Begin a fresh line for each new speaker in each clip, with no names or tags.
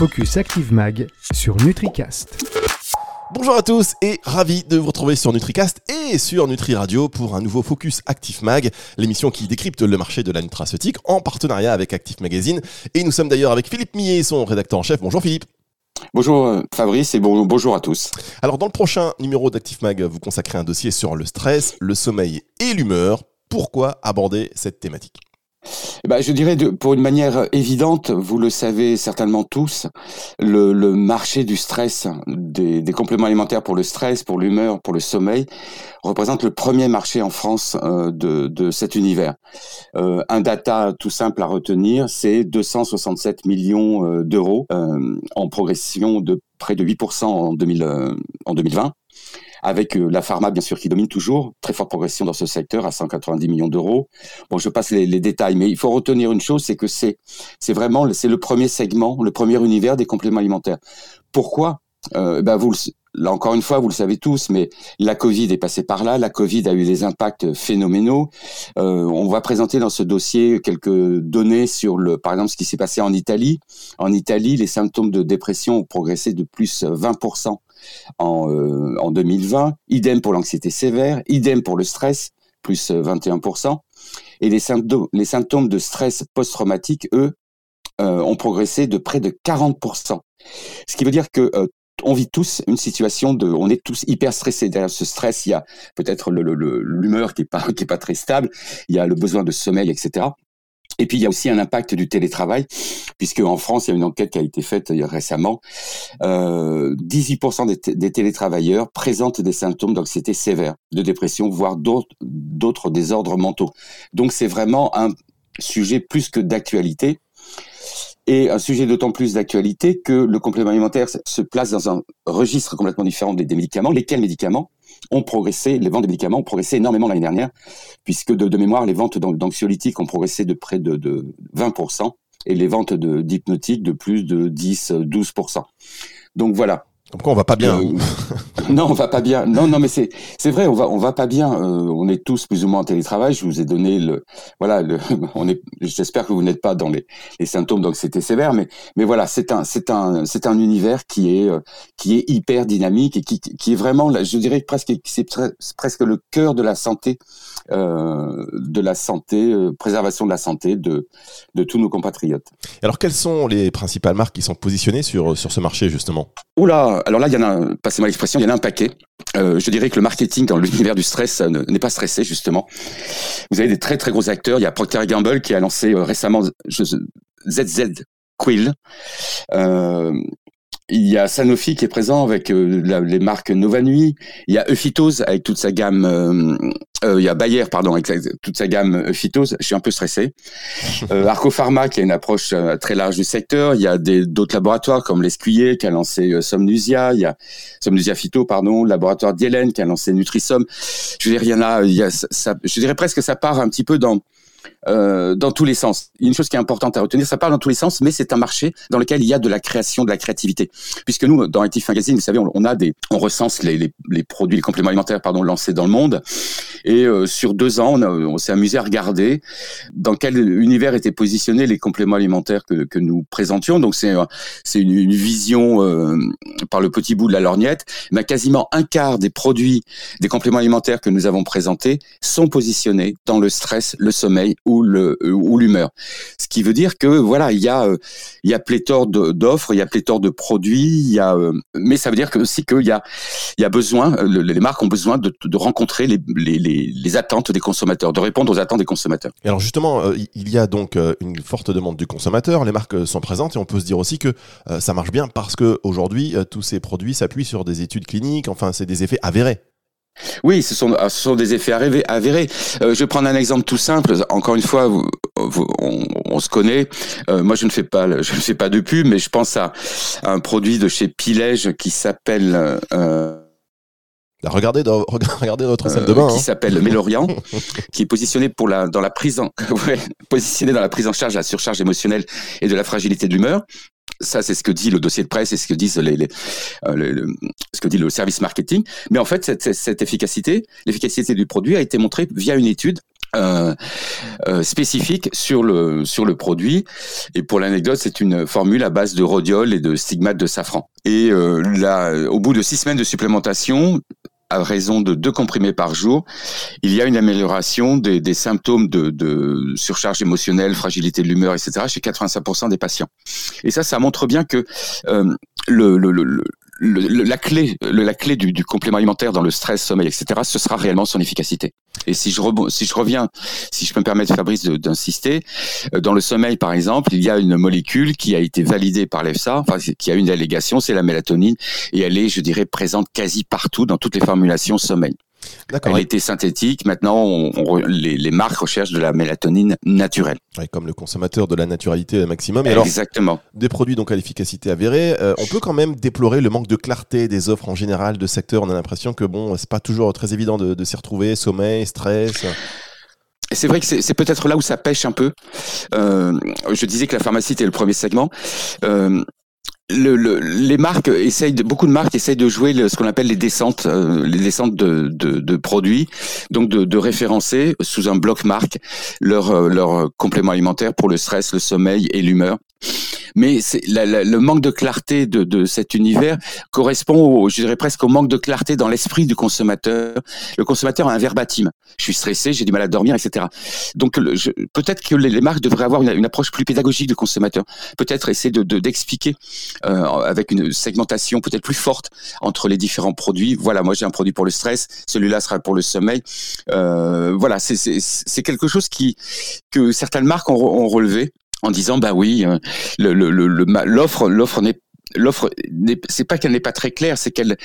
Focus Active Mag sur NutriCast.
Bonjour à tous et ravi de vous retrouver sur NutriCast et sur Nutri Radio pour un nouveau Focus Active Mag, l'émission qui décrypte le marché de la nutraceutique en partenariat avec Active Magazine. Et nous sommes d'ailleurs avec Philippe Millet, son rédacteur en chef. Bonjour Philippe.
Bonjour euh, Fabrice et bon, bonjour à tous.
Alors dans le prochain numéro d'Active Mag, vous consacrez un dossier sur le stress, le sommeil et l'humeur. Pourquoi aborder cette thématique?
Eh ben, je dirais pour une manière évidente, vous le savez certainement tous, le, marché du stress, des, compléments alimentaires pour le stress, pour l'humeur, pour le sommeil, représente le premier marché en France euh, de, cet univers. Euh, un data tout simple à retenir, c'est 267 millions euh, d'euros en progression de près de 8% en, 2000, en 2020 avec euh, la pharma bien sûr qui domine toujours, très forte progression dans ce secteur à 190 millions d'euros. Bon, je passe les, détails, mais il faut retenir une chose, c'est que c'est vraiment c'est le premier segment, le premier univers des compléments alimentaires. Pourquoi? Euh, ben vous, là encore une fois, vous le savez tous, mais la Covid est passée par là. La Covid a eu des impacts phénoménaux. Euh, on va présenter dans ce dossier quelques données sur le, par exemple, ce qui s'est passé en Italie. En Italie, les symptômes de dépression ont progressé de plus 20% en, euh, en 2020. Idem pour l'anxiété sévère, idem pour le stress, plus 21%. Et les symptômes, les symptômes de stress post-traumatique, eux, euh, ont progressé de près de 40%. Ce qui veut dire que euh, on vit tous une situation de, on est tous hyper stressés. Derrière ce stress, il y a peut-être l'humeur qui est pas qui est pas très stable, il y a le besoin de sommeil, etc. Et puis il y a aussi un impact du télétravail, puisque en France, il y a une enquête qui a été faite euh, récemment. Euh, 18% des, des, télétravailleurs présentent des symptômes d'anxiété sévère, de dépression, voire d'autres désordres mentaux. Donc c'est vraiment un sujet plus que d'actualité. Et un sujet d'autant plus d'actualité que le complément alimentaire se place dans un registre complètement différent des, médicaments. Lesquels médicaments ont progressé, les ventes de médicaments ont progressé énormément l'année dernière, puisque de, mémoire, les ventes d'anxiolytiques ont progressé de près de, de 20%, et les ventes d'hypnotiques de, de plus de 10-12%. Donc voilà,
pourquoi on va pas bien euh,
Non, on va pas bien. Non, non, mais c'est c'est vrai, on va on va pas bien. Euh, on est tous plus ou moins en télétravail. Je vous ai donné le voilà. Le, on est. J'espère que vous n'êtes pas dans les, les symptômes donc c'était sévère, mais mais voilà, c'est un c'est un c'est un univers qui est euh, qui est hyper dynamique et qui qui est vraiment, je dirais presque c'est presque le cœur de la santé, euh, de la santé, euh, préservation de la santé de de tous nos compatriotes.
Alors quelles sont les principales marques qui sont positionnées sur sur ce marché justement?
Oula, alors là, il y en a, passez-moi l'expression, il y en a un paquet. Euh, je dirais que le marketing dans l'univers du stress euh, n'est pas stressé justement. Vous avez des très très gros acteurs. Il y a Procter Gamble qui a lancé euh, récemment ZZ Quill. Il y a Sanofi qui est présent avec euh, la, les marques Nova Nuit. Il y a Euphytose avec toute sa gamme. Euh, euh, il y a Bayer, pardon, avec toute sa gamme Euphytose. Je suis un peu stressé. Euh, Arco Pharma qui a une approche très large du secteur. Il y a d'autres laboratoires comme l'Escuyer qui a lancé Somnusia. Il y a Somnusia Phyto, pardon, le laboratoire Dielen qui a lancé Nutrisom. Je veux dire, il y en a. Il y a ça, je dirais presque que ça part un petit peu dans euh, dans tous les sens. Une chose qui est importante à retenir, ça parle dans tous les sens, mais c'est un marché dans lequel il y a de la création, de la créativité. Puisque nous, dans Active Magazine, vous savez, on, on a des, on recense les, les, les, produits, les compléments alimentaires, pardon, lancés dans le monde. Et euh, sur deux ans, on, s'est amusé à regarder dans quel univers étaient positionnés les compléments alimentaires que, nous présentions. Donc c'est c'est une, vision euh, par le petit bout de la lorgnette. Mais quasiment un quart des produits, des compléments alimentaires que nous avons présentés sont positionnés dans le stress, le sommeil ou ou l'humeur. Ce qui veut dire que voilà, il y a il y a pléthore d'offres, il y a pléthore de produits, il y a mais ça veut dire que aussi qu'il y a il y a besoin les marques ont besoin de, de rencontrer les, les, les, les attentes des consommateurs, de répondre aux attentes des consommateurs.
Et alors justement, il y a donc une forte demande du consommateur, les marques sont présentes et on peut se dire aussi que ça marche bien parce que aujourd'hui tous ces produits s'appuient sur des études cliniques, enfin c'est des effets avérés.
Oui, ce sont, ce sont des effets avérés. Euh, je vais prendre un exemple tout simple. Encore une fois, vous, vous, on, on, se connaît. Euh, moi, je ne fais pas, je ne fais pas de pub, mais je pense à, à un produit de chez Pilège qui s'appelle. Euh,
Regardez, dans, regardez notre salle de bain.
Qui hein. s'appelle Mélorian, qui est positionné pour la, dans la prise en, ouais, positionné dans la prise en charge de la surcharge émotionnelle et de la fragilité de l'humeur. Ça, c'est ce que dit le dossier de presse et ce que disent les, les, euh, ce que dit le service marketing. Mais en fait, cette, cette efficacité, l'efficacité du produit a été montrée via une étude euh, euh, spécifique sur le sur le produit. Et pour l'anecdote, c'est une formule à base de rhodiol et de stigmate de safran. Et euh, là, au bout de six semaines de supplémentation, à raison de deux comprimés par jour, il y a une amélioration des, des symptômes de, de, surcharge émotionnelle, fragilité de l'humeur, etc. chez 85% des patients. Et ça, ça montre bien que euh, le, le, le, la clé, la clé du, du, complément alimentaire dans le stress, sommeil, etc., ce sera réellement son efficacité. Et si je, si je reviens, si je peux me permettre, Fabrice, d'insister, euh, dans le sommeil, par exemple, il y a une molécule qui a été validée par l'EFSA, enfin, qui a une allégation, c'est la mélatonine, et elle est, je dirais, présente quasi partout dans toutes les formulations sommeil. Elle était synthétique. Maintenant, on, les, les, marques recherchent de la mélatonine naturelle.
comme le consommateur de la naturalité maximum.
Et Exactement.
des produits donc à l'efficacité avérée. Euh, on peut quand même déplorer le manque de clarté des offres en général de secteur. On a l'impression que bon, c'est pas toujours très évident de, de s'y retrouver. Sommeil, stress.
C'est vrai que c'est peut-être là où ça pêche un peu. Euh, je disais que la pharmacie était le premier segment. Euh, le, le, les marques essayent beaucoup de marques essayent de jouer ce qu'on appelle les descentes, euh, les descentes de, de, de, produits, donc de, de référencer sous un bloc marque leur euh, leur complément alimentaire pour le stress, le sommeil et l'humeur mais c'est le manque de clarté de, de, cet univers correspond, au, je dirais presque au manque de clarté dans l'esprit du consommateur. Le consommateur a un verbatim. Je suis stressé, j'ai du mal à dormir, etc. Donc peut-être que les, marques devraient avoir une, approche plus pédagogique du consommateur. Peut-être essayer de d'expliquer euh, avec une segmentation peut-être plus forte entre les différents produits. Voilà, moi j'ai un produit pour le stress, celui-là sera pour le sommeil. Euh, voilà, c'est quelque chose qui que certaines marques ont, ont relevé en disant bah oui, euh, l'offre l'offre n'est l'offre c'est pas qu'elle n'est pas très claire, c'est qu'elle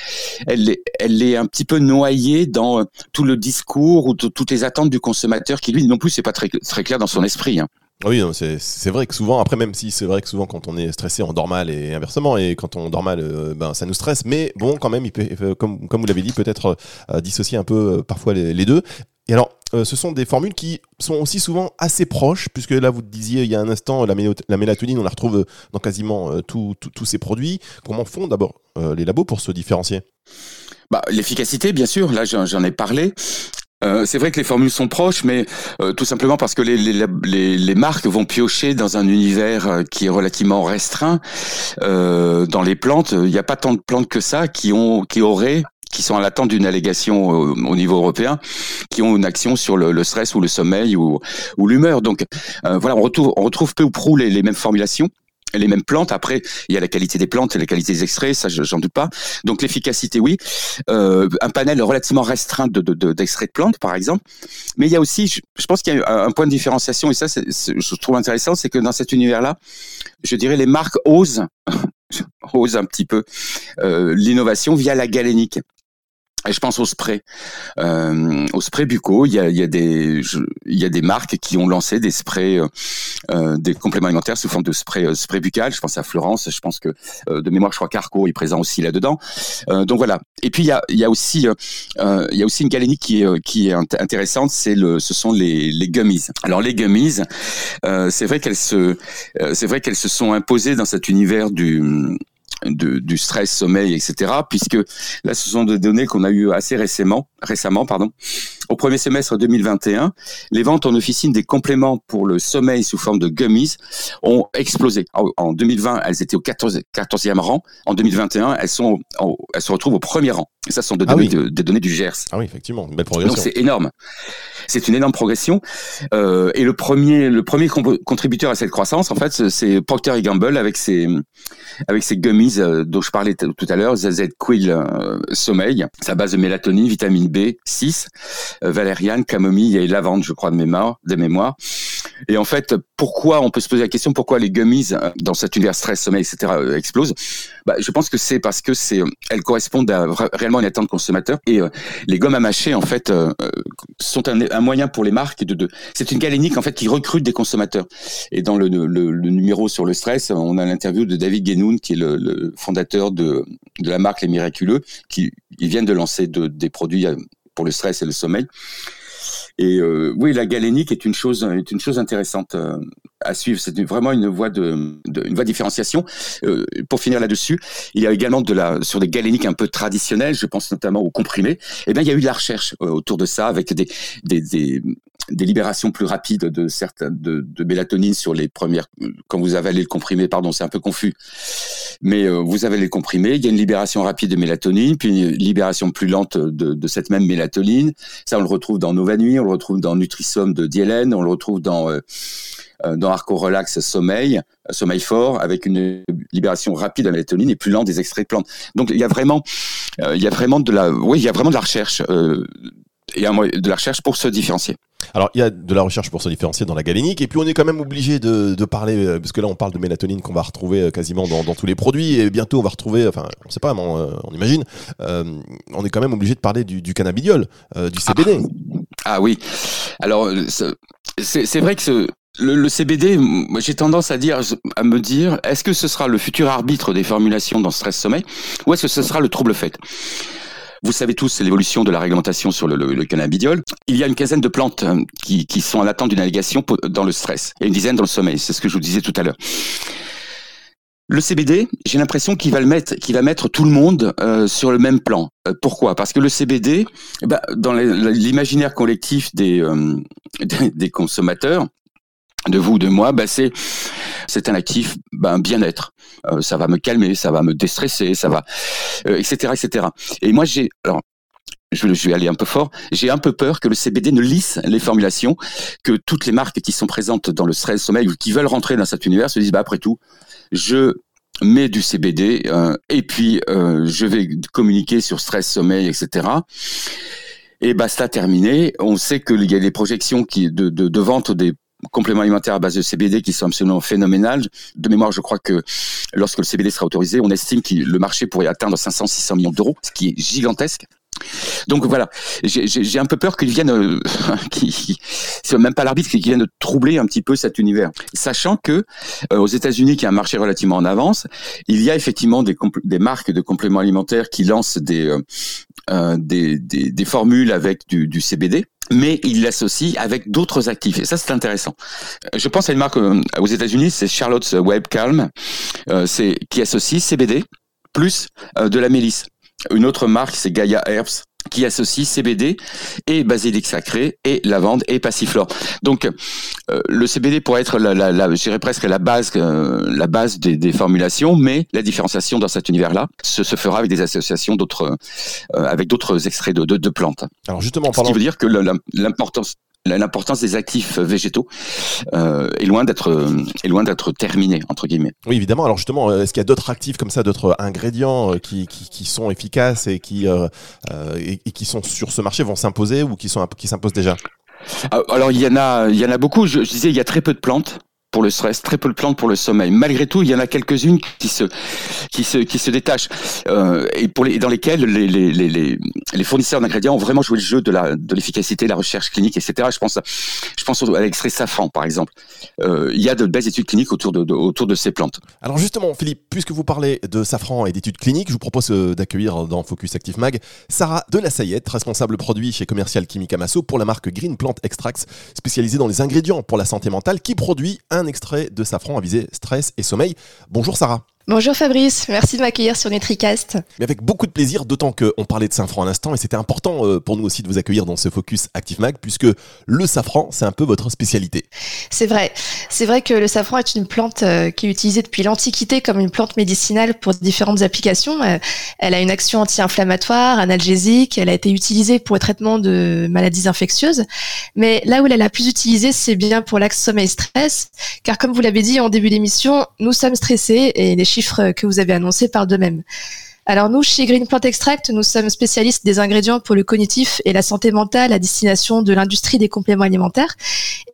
elle est, un petit peu noyée dans euh, tout le discours ou toutes les attentes du consommateur qui lui non plus c'est pas très clair dans son esprit. Hein.
Oui, c'est vrai que souvent, après même si c'est vrai que souvent quand on est stressé, on dort mal et inversement, et quand on dort mal, euh, ben ça nous stresse, mais bon, quand même, comme, comme vous l'avez dit, peut-être dissocier un peu parfois les, deux. Et alors, euh, ce sont des formules qui sont aussi souvent assez proches, puisque là, vous disiez il y a un instant, la, mélatonine, on la retrouve euh, dans quasiment euh, tous ces produits. Comment font d'abord les labos pour se différencier?
Bah, L'efficacité, bien sûr, là j'en ai parlé. c'est vrai que les formules sont proches, mais tout simplement parce que les, les, les, marques vont piocher dans un univers qui est relativement restreint. dans les plantes, il n'y a pas tant de plantes que ça qui ont, qui auraient qui sont à l'attente d'une allégation au, niveau européen, qui ont une action sur le, stress ou le sommeil ou, l'humeur. Donc euh, voilà, on retrouve, on retrouve peu ou prou les, mêmes formulations les mêmes plantes. Après, il y a la qualité des plantes et la qualité des extraits, ça j'en doute pas. Donc l'efficacité, oui. Euh, un panel relativement restreint de, d'extraits de, plantes, par exemple. Mais il y a aussi, je, pense qu'il y a un point de différenciation, et ça, je trouve intéressant, c'est que dans cet univers-là, je dirais les marques osent, osent un petit peu euh, l'innovation via la galénique. Et je pense au spray, euh, au spray bucco. Il y a, y a des, il y a des marques qui ont lancé des sprays, euh, euh, des compléments alimentaires sous forme de spray, euh, spray buccal. Je pense à Florence. Je pense que euh, de mémoire, je crois qu'Arco est présent aussi là-dedans. donc voilà. Et puis il y a, il y a aussi, il y a aussi une galénique qui est, qui est intéressante. C'est le, ce sont les, les gummies. Alors les gummies, c'est vrai qu'elles se, c'est vrai qu'elles se sont imposées dans cet univers du de, du stress, sommeil, etc. Puisque là, ce sont des données qu'on a eues assez récemment, récemment, pardon. Au premier semestre 2021, les ventes en officine des compléments pour le sommeil sous forme de gummies ont explosé. En 2020, elles étaient au 14, e rang. En 2021, elles sont, elles se retrouvent au premier rang. Et ça, ce sont des, ah données, des données du GERS.
Ah oui, effectivement, une belle progression.
Donc c'est énorme. C'est une énorme progression. Euh, et le premier, le premier contributeur à cette croissance, en fait, c'est Procter Gamble avec ses, avec ses gummies euh, dont je parlais tout à l'heure, ZZ Quill euh, Sommeil, sa base de mélatonine, vitamine B6, euh, valériane, camomille et lavande, je crois de mémoire, de mémoire. Et en fait, pourquoi on peut se poser la question pourquoi les gummies dans cet univers stress, sommeil, etc. explosent? Bah, je pense que c'est parce que c'est elles correspondent à réellement une attente consommateur et les gommes à mâcher en fait sont un, moyen pour les marques de, de c'est une galénique en fait qui recrute des consommateurs. Et dans le, le, le numéro sur le stress, on a l'interview de David Guénoun qui est le, le fondateur de, de la marque Les Miraculeux, qui ils viennent de lancer de, des produits pour le stress et le sommeil. Et euh, oui, la galénique est une chose, est une chose intéressante euh, à suivre. C'est vraiment une voie de, une voie différenciation. Euh, pour finir là-dessus, il y a également de la sur des galéniques un peu traditionnelles. Je pense notamment aux comprimés. Eh bien, il y a eu de la recherche autour de ça avec des, des, des libérations plus rapides de certaines de, de, mélatonine sur les premières. Quand vous avalez le comprimé, pardon, c'est un peu confus, mais vous avalez le comprimé. Il y a une libération rapide de mélatonine, puis une libération plus lente de, de cette même mélatonine. Ça, on le retrouve dans Nova Nuit, on le retrouve dans Nutrisomme de Dielen, on le retrouve dans euh, euh, dans Arco Relax Sommeil, euh, Sommeil fort, avec une libération rapide de la mélatonine et plus lente des extraits de plantes. Donc il y a vraiment, il y a vraiment de la, oui, il y a vraiment de la recherche et de la recherche pour se différencier.
Alors, il y a de la recherche pour se différencier dans la galénique, et puis on est quand même obligé de, de, parler, parce que là on parle de mélatonine qu'on va retrouver quasiment dans, dans, tous les produits, et bientôt on va retrouver, enfin, on sait pas, on, on imagine, euh, on est quand même obligé de parler du, du cannabidiol, euh, du CBD.
Ah, ah oui, alors c'est vrai que ce, le, le, CBD, j'ai tendance à dire, à me dire, est-ce que ce sera le futur arbitre des formulations dans stress sommeil, ou est-ce que ce sera le trouble fait vous savez tous l'évolution de la réglementation sur le, cannabidiol. Il y a une quinzaine de plantes euh, qui, sont en attente d'une allégation dans le stress et une dizaine dans le sommeil. C'est ce que je vous disais tout à l'heure. Le CBD, j'ai l'impression qu'il va le mettre, qu'il va mettre tout le monde euh, sur le même plan. Euh, pourquoi? Parce que le CBD, eh ben, dans l'imaginaire collectif des, euh, des consommateurs, de vous, de moi, bah c'est c'est un actif, ben bien-être. Euh, ça va me calmer, ça va me déstresser, ça va, etc., etc. Et moi j'ai, alors je, vais aller un peu fort. J'ai un peu peur que le CBD ne lisse les formulations, que toutes les marques qui sont présentes dans le stress sommeil ou qui veulent rentrer dans cet univers se disent bah après tout, je mets du CBD euh, et puis euh, je vais communiquer sur stress sommeil, etc. Et basta terminé. On sait qu'il y a des projections qui de, de, de vente des compléments alimentaires à base de CBD qui sont absolument phénoménales. De mémoire, je crois que lorsque le CBD sera autorisé, on estime que le marché pourrait atteindre 500-600 millions d'euros, ce qui est gigantesque. Donc voilà, j'ai un peu peur qu'il vienne, euh, qui, c'est même pas l'arbitre, qui vienne troubler un petit peu cet univers, sachant que euh, aux États-Unis, qui a un marché relativement en avance, il y a effectivement des, des marques de compléments alimentaires qui lancent des, euh, euh des, des, formules avec du, du CBD mais il l'associe avec d'autres actifs. Et ça, c'est intéressant. Euh, je pense à une marque euh, aux États-Unis, c'est Charlotte's Web Calm, euh, qui associe CBD plus de la mélisse. Une autre marque, c'est Gaia Herbs, qui associe CBD et basilic sacré et lavande et passiflore. Donc euh, le CBD pourrait être la, la, la presque la base euh, la base des, des, formulations, mais la différenciation dans cet univers-là se, se, fera avec des associations d'autres euh, avec d'autres extraits de, de, de, plantes.
Alors justement,
ce qui veut dire que l'importance l'importance des actifs végétaux euh, est loin d'être est loin d'être terminée entre guillemets.
Oui évidemment. Alors justement, est-ce qu'il y a d'autres actifs comme ça, d'autres ingrédients euh, qui, qui, qui, sont efficaces et qui euh, euh, et, et, qui sont sur ce marché vont s'imposer ou qui sont qui s'imposent déjà?
Ah, Alors il y en a il y en a beaucoup. Je, je disais il y a très peu de plantes pour le stress, très peu de plantes pour le sommeil. Malgré tout, il y en a quelques-unes qui se, qui se, qui se détachent euh, et pour les, dans lesquelles les, les, les, les fournisseurs d'ingrédients ont vraiment joué le jeu de la, de l'efficacité, la recherche clinique, etc. Je pense, je pense à l'extrait safran, par exemple. Euh, il y a de belles études cliniques autour de, autour de ces plantes.
Alors justement, Philippe, puisque vous parlez de safran et d'études cliniques, je vous propose euh, d'accueillir dans Focus Active Mag Sarah de la Sayette, responsable produit chez Commercial Chimique Amasso pour la marque Green Plant Extracts, spécialisée dans les ingrédients pour la santé mentale, qui produit un extrait de safran à viser stress et sommeil. Bonjour Sarah.
Bonjour Fabrice, merci de m'accueillir sur NutriCast.
Mais avec beaucoup de plaisir, d'autant qu'on parlait de safran à l'instant et c'était important euh, pour nous aussi de vous accueillir dans ce focus Active Mag puisque le safran, c'est un peu votre spécialité.
C'est vrai, c'est vrai que le safran est une plante euh, qui est utilisée depuis l'Antiquité comme une plante médicinale pour différentes applications. Euh, elle a une action anti-inflammatoire, analgésique, elle a été utilisée pour le traitement de maladies infectieuses. Mais là où elle est la plus utilisée, c'est bien pour l'axe sommeil-stress, car comme vous l'avez dit en début d'émission, nous sommes stressés et les que vous avez annoncés par d'eux-mêmes. Alors nous, chez Green Plant Extract, nous sommes spécialistes des ingrédients pour le cognitif et la santé mentale à destination de l'industrie des compléments alimentaires.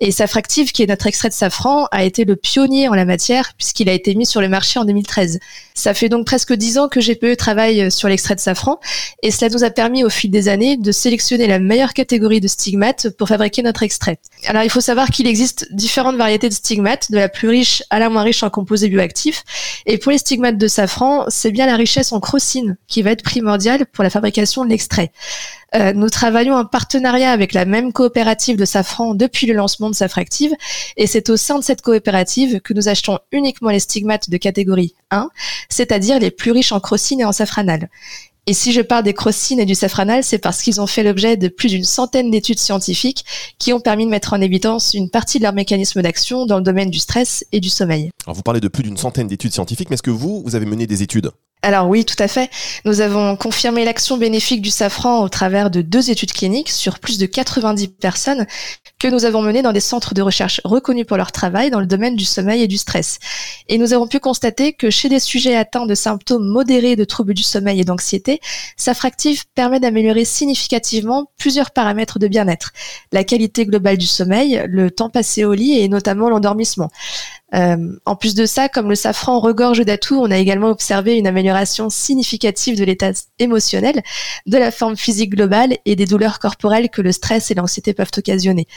Et Safractive, qui est notre extrait de safran, a été le pionnier en la matière puisqu'il a été mis sur le marché en 2013. Ça fait donc presque dix ans que GPE travaille sur l'extrait de safran et cela nous a permis au fil des années de sélectionner la meilleure catégorie de stigmates pour fabriquer notre extrait. Alors il faut savoir qu'il existe différentes variétés de stigmates, de la plus riche à la moins riche en composés bioactifs. Et pour les stigmates de safran, c'est bien la richesse en qui va être primordiale pour la fabrication de l'extrait. Euh, nous travaillons en partenariat avec la même coopérative de safran depuis le lancement de Safractive et c'est au sein de cette coopérative que nous achetons uniquement les stigmates de catégorie 1, c'est-à-dire les plus riches en crocine et en safranal. Et si je parle des crocines et du safranal, c'est parce qu'ils ont fait l'objet de plus d'une centaine d'études scientifiques qui ont permis de mettre en évidence une partie de leur mécanisme d'action dans le domaine du stress et du sommeil.
Alors vous parlez de plus d'une centaine d'études scientifiques, mais est-ce que vous, vous avez mené des études?
Alors oui, tout à fait. Nous avons confirmé l'action bénéfique du safran au travers de deux études cliniques sur plus de 90 personnes que nous avons menées dans des centres de recherche reconnus pour leur travail dans le domaine du sommeil et du stress. Et nous avons pu constater que chez des sujets atteints de symptômes modérés de troubles du sommeil et d'anxiété, Safractive permet d'améliorer significativement plusieurs paramètres de bien-être. La qualité globale du sommeil, le temps passé au lit et notamment l'endormissement. Euh, en plus de ça, comme le safran regorge d'atouts, on a également observé une amélioration significative de l'état émotionnel, de la forme physique globale et des douleurs corporelles que le stress et l'anxiété peuvent occasionner.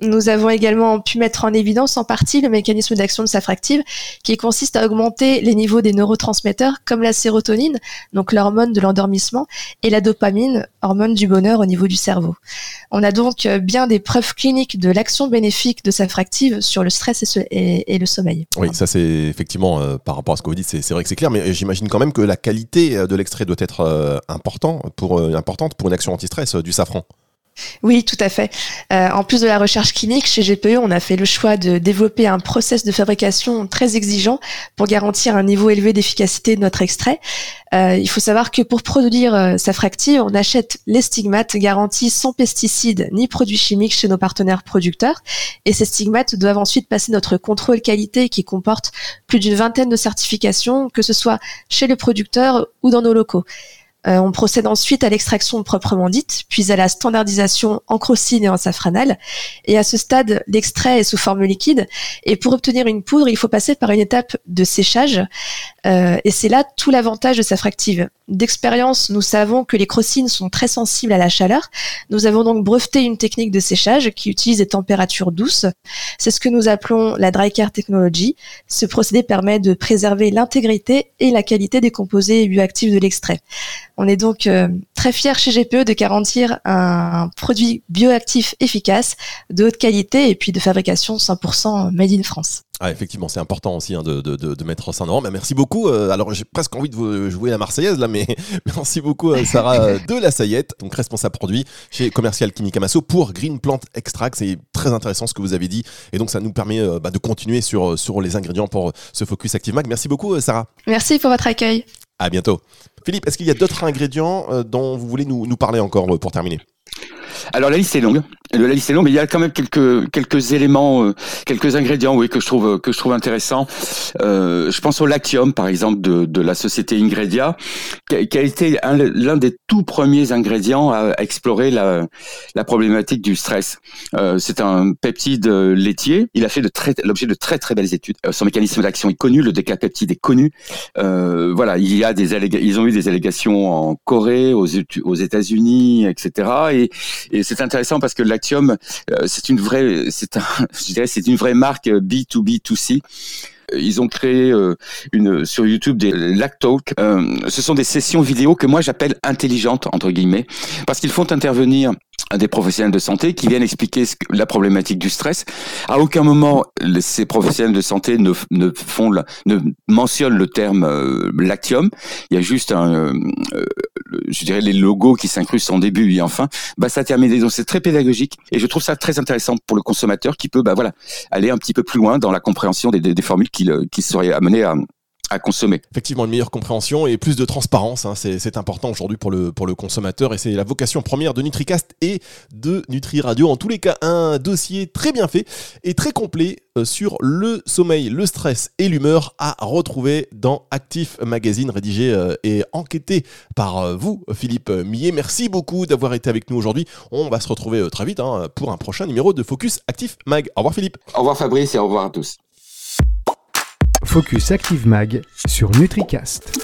Nous avons également pu mettre en évidence en partie le mécanisme d'action de Safractive qui consiste à augmenter les niveaux des neurotransmetteurs comme la sérotonine, donc l'hormone de l'endormissement, et la dopamine, hormone du bonheur au niveau du cerveau. On a donc bien des preuves cliniques de l'action bénéfique de Safractive sur le stress et, le sommeil.
Oui, ça c'est effectivement euh, par rapport à ce que vous dites, c'est vrai que c'est clair, mais j'imagine quand même que la qualité euh, de l'extrait doit être euh, importante pour une action anti-stress du safran.
Oui, tout à fait. Euh, en plus de la recherche clinique, chez GPE, on a fait le choix de développer un process de fabrication très exigeant pour garantir un niveau élevé d'efficacité de notre extrait. Euh, il faut savoir que pour produire euh, Safractive, on achète les stigmates garantis sans pesticides ni produits chimiques chez nos partenaires producteurs. Et ces stigmates doivent ensuite passer notre contrôle qualité qui comporte plus d'une vingtaine de certifications, que ce soit chez le producteur ou dans nos locaux. Euh, on procède ensuite à l'extraction proprement dite, puis à la standardisation en crocine et en safranal. Et à ce stade, l'extrait est sous forme liquide. Et pour obtenir une poudre, il faut passer par une étape de séchage. Euh, et c'est là tout l'avantage de Safractive. D'expérience, nous savons que les crocines sont très sensibles à la chaleur. Nous avons donc breveté une technique de séchage qui utilise des températures douces. C'est ce que nous appelons la dry care technology. Ce procédé permet de préserver l'intégrité et la qualité des composés bioactifs de l'extrait. On est donc euh, très fiers chez GPE de garantir un produit bioactif efficace, de haute qualité et puis de fabrication 100% made in France.
Ah, effectivement, c'est important aussi hein, de, de, de, mettre ça en avant. Mais merci beaucoup. Euh, alors, j'ai presque envie de vous jouer la Marseillaise là, mais merci beaucoup euh, Sarah de la Sayette, donc responsable produit chez Commercial Clinique Amasso pour Green Plant Extract. C'est très intéressant ce que vous avez dit, et donc ça nous permet bah, de continuer sur sur les ingrédients pour ce focus Active Mag. Merci beaucoup Sarah.
Merci pour votre accueil.
À bientôt. Philippe, est-ce qu'il y a d'autres ingrédients euh, dont vous voulez nous, nous parler encore pour terminer?
Alors la liste est longue. La liste est longue, mais il y a quand même quelques quelques éléments, euh, quelques ingrédients, oui, que je trouve que je trouve intéressants. Euh, je pense au lactium, par exemple, de, de la société Ingredia, qui a, été l'un des tout premiers ingrédients à, explorer la, la problématique du stress. Euh, c'est un peptide laitier. Il a fait l'objet de très très belles études. Euh, son mécanisme d'action est connu, le décapeptide est connu. Euh, voilà, il y a des ils ont eu des allégations en Corée, aux, États-Unis, etc. Et et c'est intéressant parce que euh, c'est une vraie, c'est un, je dirais, c'est une vraie marque B2B2C. Euh, ils ont créé euh, une sur YouTube des Lactalk. ce sont des sessions vidéo que moi j'appelle intelligentes entre guillemets parce qu'ils font intervenir des professionnels de santé qui viennent expliquer la problématique du stress. À aucun moment, ces professionnels de santé ne, ne font, ne mentionnent le terme euh, lactium. Il y a juste un, euh, euh, je dirais les logos qui s'incrustent en début et en fin. Bah, ça termine. Donc c'est très pédagogique et je trouve ça très intéressant pour le consommateur qui peut, bah voilà, aller un petit peu plus loin dans la compréhension des, des formules qui, qui seraient amenées à, à consommer.
Effectivement, une meilleure compréhension et plus de transparence, hein, c'est important aujourd'hui pour le, pour le consommateur et c'est la vocation première de NutriCast et de Nutri Radio. En tous les cas, un dossier très bien fait et très complet euh, sur le sommeil, le stress et l'humeur à retrouver dans Actif Magazine, rédigé euh, et enquêté par euh, vous, Philippe Millet. Merci beaucoup d'avoir été avec nous aujourd'hui. On va se retrouver très vite hein, pour un prochain numéro de Focus Actif Mag. Au revoir Philippe.
Au revoir Fabrice et au revoir à tous.
Focus Active Mag sur NutriCast.